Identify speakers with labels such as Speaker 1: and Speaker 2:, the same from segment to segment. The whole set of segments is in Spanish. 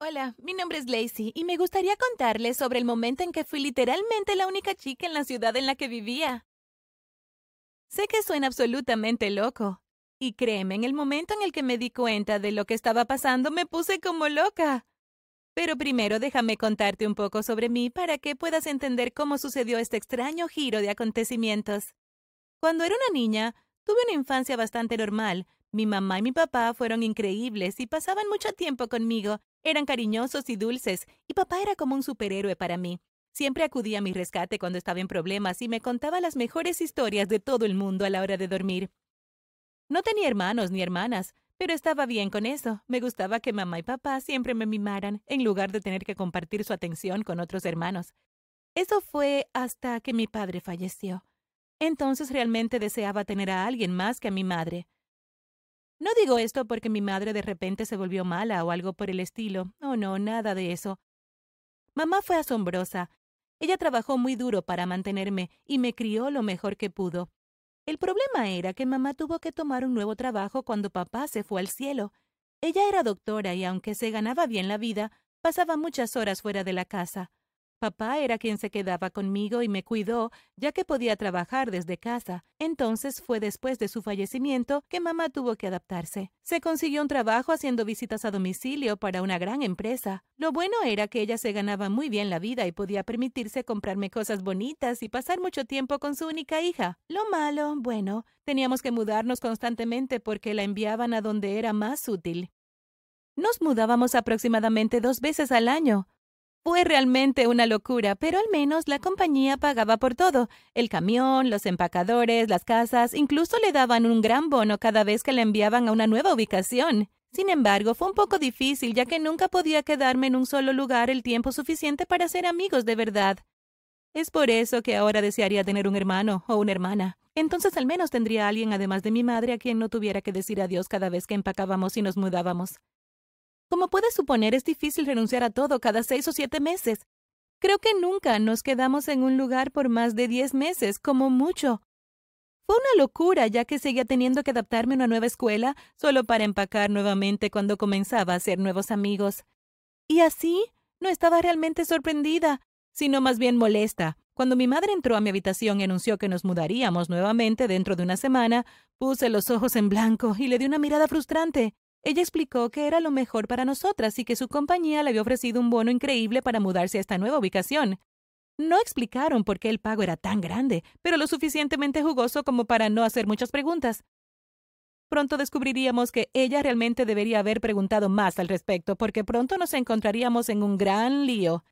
Speaker 1: Hola, mi nombre es Lacey y me gustaría contarles sobre el momento en que fui literalmente la única chica en la ciudad en la que vivía. Sé que suena absolutamente loco. Y créeme, en el momento en el que me di cuenta de lo que estaba pasando, me puse como loca. Pero primero déjame contarte un poco sobre mí para que puedas entender cómo sucedió este extraño giro de acontecimientos. Cuando era una niña, tuve una infancia bastante normal. Mi mamá y mi papá fueron increíbles y pasaban mucho tiempo conmigo. Eran cariñosos y dulces, y papá era como un superhéroe para mí. Siempre acudía a mi rescate cuando estaba en problemas y me contaba las mejores historias de todo el mundo a la hora de dormir. No tenía hermanos ni hermanas, pero estaba bien con eso. Me gustaba que mamá y papá siempre me mimaran, en lugar de tener que compartir su atención con otros hermanos. Eso fue hasta que mi padre falleció. Entonces realmente deseaba tener a alguien más que a mi madre. No digo esto porque mi madre de repente se volvió mala o algo por el estilo. Oh, no, nada de eso. Mamá fue asombrosa. Ella trabajó muy duro para mantenerme y me crió lo mejor que pudo. El problema era que mamá tuvo que tomar un nuevo trabajo cuando papá se fue al cielo. Ella era doctora y aunque se ganaba bien la vida, pasaba muchas horas fuera de la casa. Papá era quien se quedaba conmigo y me cuidó, ya que podía trabajar desde casa. Entonces fue después de su fallecimiento que mamá tuvo que adaptarse. Se consiguió un trabajo haciendo visitas a domicilio para una gran empresa. Lo bueno era que ella se ganaba muy bien la vida y podía permitirse comprarme cosas bonitas y pasar mucho tiempo con su única hija. Lo malo, bueno, teníamos que mudarnos constantemente porque la enviaban a donde era más útil. Nos mudábamos aproximadamente dos veces al año. Fue realmente una locura, pero al menos la compañía pagaba por todo. El camión, los empacadores, las casas, incluso le daban un gran bono cada vez que le enviaban a una nueva ubicación. Sin embargo, fue un poco difícil ya que nunca podía quedarme en un solo lugar el tiempo suficiente para ser amigos de verdad. Es por eso que ahora desearía tener un hermano o una hermana. Entonces al menos tendría a alguien además de mi madre a quien no tuviera que decir adiós cada vez que empacábamos y nos mudábamos. Como puedes suponer, es difícil renunciar a todo cada seis o siete meses. Creo que nunca nos quedamos en un lugar por más de diez meses, como mucho. Fue una locura, ya que seguía teniendo que adaptarme a una nueva escuela solo para empacar nuevamente cuando comenzaba a hacer nuevos amigos. Y así, no estaba realmente sorprendida, sino más bien molesta. Cuando mi madre entró a mi habitación y anunció que nos mudaríamos nuevamente dentro de una semana, puse los ojos en blanco y le di una mirada frustrante. Ella explicó que era lo mejor para nosotras y que su compañía le había ofrecido un bono increíble para mudarse a esta nueva ubicación. No explicaron por qué el pago era tan grande, pero lo suficientemente jugoso como para no hacer muchas preguntas. Pronto descubriríamos que ella realmente debería haber preguntado más al respecto, porque pronto nos encontraríamos en un gran lío.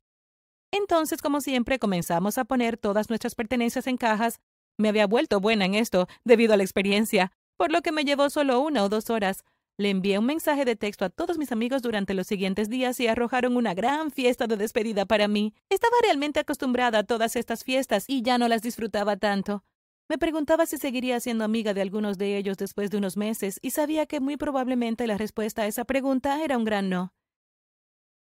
Speaker 1: Entonces, como siempre, comenzamos a poner todas nuestras pertenencias en cajas. Me había vuelto buena en esto, debido a la experiencia, por lo que me llevó solo una o dos horas. Le envié un mensaje de texto a todos mis amigos durante los siguientes días y arrojaron una gran fiesta de despedida para mí. Estaba realmente acostumbrada a todas estas fiestas y ya no las disfrutaba tanto. Me preguntaba si seguiría siendo amiga de algunos de ellos después de unos meses y sabía que muy probablemente la respuesta a esa pregunta era un gran no.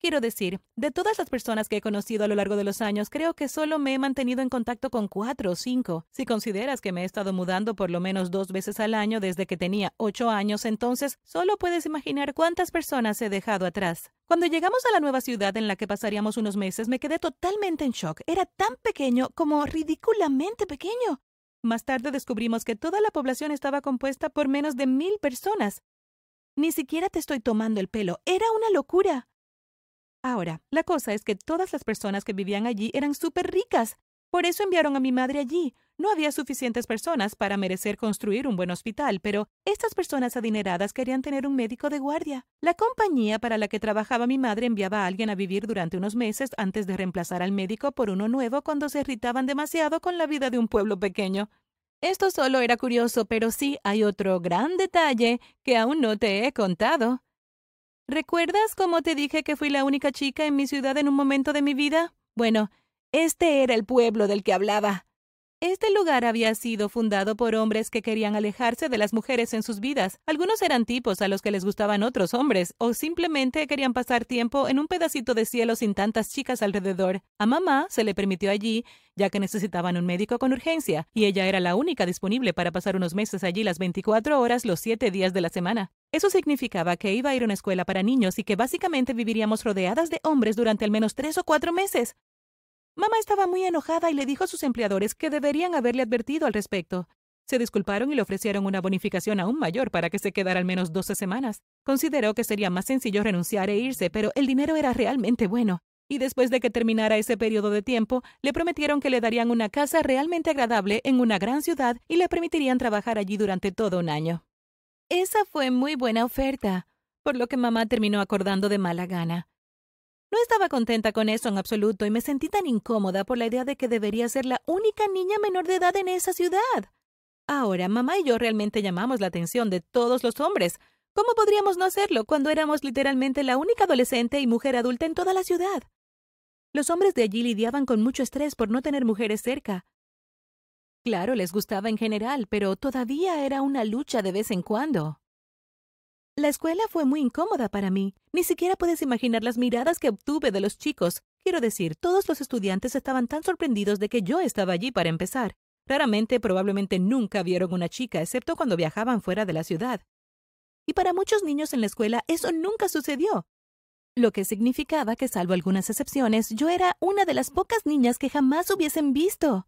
Speaker 1: Quiero decir, de todas las personas que he conocido a lo largo de los años, creo que solo me he mantenido en contacto con cuatro o cinco. Si consideras que me he estado mudando por lo menos dos veces al año desde que tenía ocho años, entonces solo puedes imaginar cuántas personas he dejado atrás. Cuando llegamos a la nueva ciudad en la que pasaríamos unos meses, me quedé totalmente en shock. Era tan pequeño como ridículamente pequeño. Más tarde descubrimos que toda la población estaba compuesta por menos de mil personas. Ni siquiera te estoy tomando el pelo. Era una locura. Ahora, la cosa es que todas las personas que vivían allí eran súper ricas. Por eso enviaron a mi madre allí. No había suficientes personas para merecer construir un buen hospital, pero estas personas adineradas querían tener un médico de guardia. La compañía para la que trabajaba mi madre enviaba a alguien a vivir durante unos meses antes de reemplazar al médico por uno nuevo cuando se irritaban demasiado con la vida de un pueblo pequeño. Esto solo era curioso, pero sí hay otro gran detalle que aún no te he contado. ¿Recuerdas cómo te dije que fui la única chica en mi ciudad en un momento de mi vida? Bueno, este era el pueblo del que hablaba. Este lugar había sido fundado por hombres que querían alejarse de las mujeres en sus vidas. Algunos eran tipos a los que les gustaban otros hombres, o simplemente querían pasar tiempo en un pedacito de cielo sin tantas chicas alrededor. A mamá se le permitió allí, ya que necesitaban un médico con urgencia, y ella era la única disponible para pasar unos meses allí las 24 horas los siete días de la semana. Eso significaba que iba a ir a una escuela para niños y que básicamente viviríamos rodeadas de hombres durante al menos tres o cuatro meses. Mamá estaba muy enojada y le dijo a sus empleadores que deberían haberle advertido al respecto. Se disculparon y le ofrecieron una bonificación aún mayor para que se quedara al menos doce semanas. Consideró que sería más sencillo renunciar e irse, pero el dinero era realmente bueno. Y después de que terminara ese periodo de tiempo, le prometieron que le darían una casa realmente agradable en una gran ciudad y le permitirían trabajar allí durante todo un año. Esa fue muy buena oferta, por lo que mamá terminó acordando de mala gana. No estaba contenta con eso en absoluto y me sentí tan incómoda por la idea de que debería ser la única niña menor de edad en esa ciudad. Ahora, mamá y yo realmente llamamos la atención de todos los hombres. ¿Cómo podríamos no hacerlo cuando éramos literalmente la única adolescente y mujer adulta en toda la ciudad? Los hombres de allí lidiaban con mucho estrés por no tener mujeres cerca. Claro, les gustaba en general, pero todavía era una lucha de vez en cuando. La escuela fue muy incómoda para mí. Ni siquiera puedes imaginar las miradas que obtuve de los chicos. Quiero decir, todos los estudiantes estaban tan sorprendidos de que yo estaba allí para empezar. Raramente, probablemente nunca vieron una chica, excepto cuando viajaban fuera de la ciudad. Y para muchos niños en la escuela eso nunca sucedió. Lo que significaba que, salvo algunas excepciones, yo era una de las pocas niñas que jamás hubiesen visto.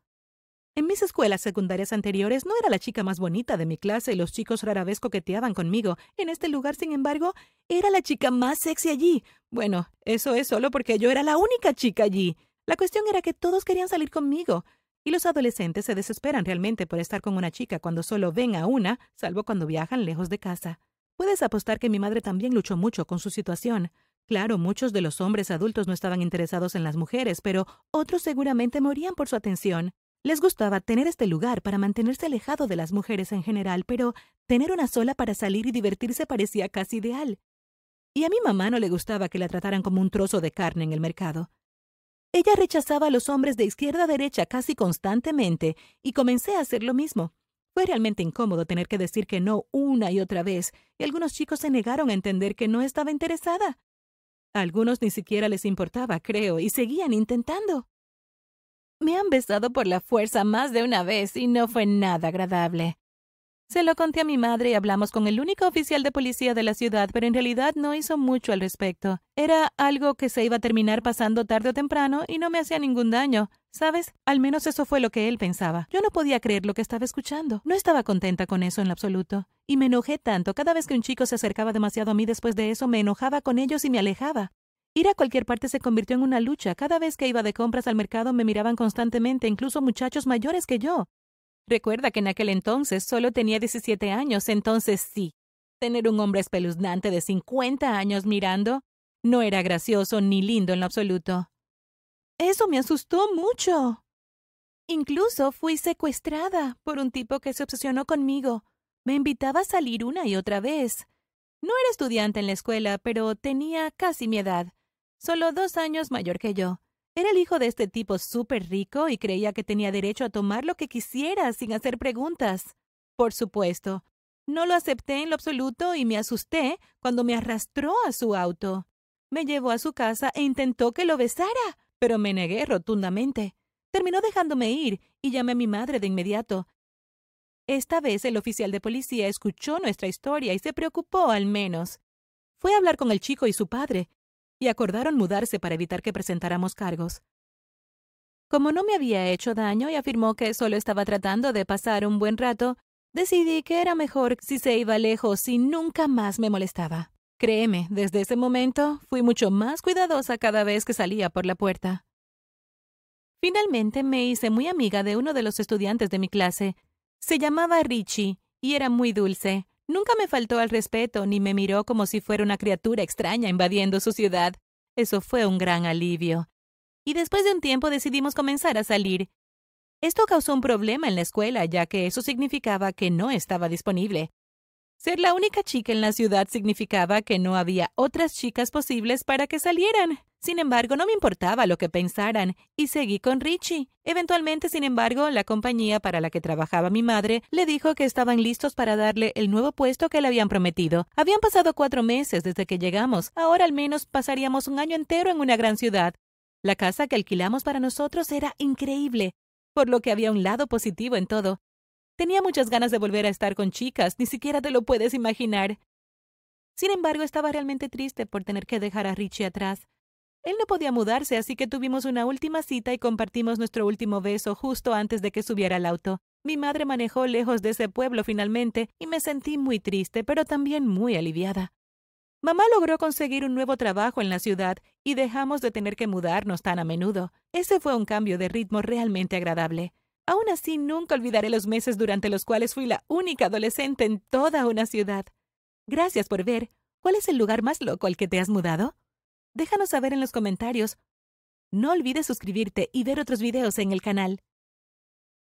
Speaker 1: En mis escuelas secundarias anteriores no era la chica más bonita de mi clase y los chicos rara vez coqueteaban conmigo. En este lugar, sin embargo, era la chica más sexy allí. Bueno, eso es solo porque yo era la única chica allí. La cuestión era que todos querían salir conmigo. Y los adolescentes se desesperan realmente por estar con una chica cuando solo ven a una, salvo cuando viajan lejos de casa. Puedes apostar que mi madre también luchó mucho con su situación. Claro, muchos de los hombres adultos no estaban interesados en las mujeres, pero otros seguramente morían por su atención. Les gustaba tener este lugar para mantenerse alejado de las mujeres en general, pero tener una sola para salir y divertirse parecía casi ideal. Y a mi mamá no le gustaba que la trataran como un trozo de carne en el mercado. Ella rechazaba a los hombres de izquierda a derecha casi constantemente y comencé a hacer lo mismo. Fue realmente incómodo tener que decir que no una y otra vez, y algunos chicos se negaron a entender que no estaba interesada. A algunos ni siquiera les importaba, creo, y seguían intentando. Me han besado por la fuerza más de una vez y no fue nada agradable. Se lo conté a mi madre y hablamos con el único oficial de policía de la ciudad, pero en realidad no hizo mucho al respecto. Era algo que se iba a terminar pasando tarde o temprano y no me hacía ningún daño. ¿Sabes? Al menos eso fue lo que él pensaba. Yo no podía creer lo que estaba escuchando. No estaba contenta con eso en absoluto. Y me enojé tanto. Cada vez que un chico se acercaba demasiado a mí después de eso, me enojaba con ellos y me alejaba. Ir a cualquier parte se convirtió en una lucha. Cada vez que iba de compras al mercado me miraban constantemente, incluso muchachos mayores que yo. Recuerda que en aquel entonces solo tenía 17 años, entonces sí. Tener un hombre espeluznante de 50 años mirando no era gracioso ni lindo en lo absoluto. Eso me asustó mucho. Incluso fui secuestrada por un tipo que se obsesionó conmigo. Me invitaba a salir una y otra vez. No era estudiante en la escuela, pero tenía casi mi edad, solo dos años mayor que yo. Era el hijo de este tipo súper rico y creía que tenía derecho a tomar lo que quisiera sin hacer preguntas. Por supuesto, no lo acepté en lo absoluto y me asusté cuando me arrastró a su auto. Me llevó a su casa e intentó que lo besara, pero me negué rotundamente. Terminó dejándome ir y llamé a mi madre de inmediato. Esta vez el oficial de policía escuchó nuestra historia y se preocupó al menos. Fue a hablar con el chico y su padre, y acordaron mudarse para evitar que presentáramos cargos. Como no me había hecho daño y afirmó que solo estaba tratando de pasar un buen rato, decidí que era mejor si se iba lejos y nunca más me molestaba. Créeme, desde ese momento fui mucho más cuidadosa cada vez que salía por la puerta. Finalmente me hice muy amiga de uno de los estudiantes de mi clase. Se llamaba Richie y era muy dulce. Nunca me faltó al respeto ni me miró como si fuera una criatura extraña invadiendo su ciudad. Eso fue un gran alivio. Y después de un tiempo decidimos comenzar a salir. Esto causó un problema en la escuela, ya que eso significaba que no estaba disponible. Ser la única chica en la ciudad significaba que no había otras chicas posibles para que salieran. Sin embargo, no me importaba lo que pensaran, y seguí con Richie. Eventualmente, sin embargo, la compañía para la que trabajaba mi madre le dijo que estaban listos para darle el nuevo puesto que le habían prometido. Habían pasado cuatro meses desde que llegamos. Ahora al menos pasaríamos un año entero en una gran ciudad. La casa que alquilamos para nosotros era increíble, por lo que había un lado positivo en todo. Tenía muchas ganas de volver a estar con chicas, ni siquiera te lo puedes imaginar. Sin embargo, estaba realmente triste por tener que dejar a Richie atrás. Él no podía mudarse, así que tuvimos una última cita y compartimos nuestro último beso justo antes de que subiera al auto. Mi madre manejó lejos de ese pueblo finalmente y me sentí muy triste, pero también muy aliviada. Mamá logró conseguir un nuevo trabajo en la ciudad y dejamos de tener que mudarnos tan a menudo. Ese fue un cambio de ritmo realmente agradable. Aún así, nunca olvidaré los meses durante los cuales fui la única adolescente en toda una ciudad. Gracias por ver. ¿Cuál es el lugar más loco al que te has mudado? Déjanos saber en los comentarios. No olvides suscribirte y ver otros videos en el canal.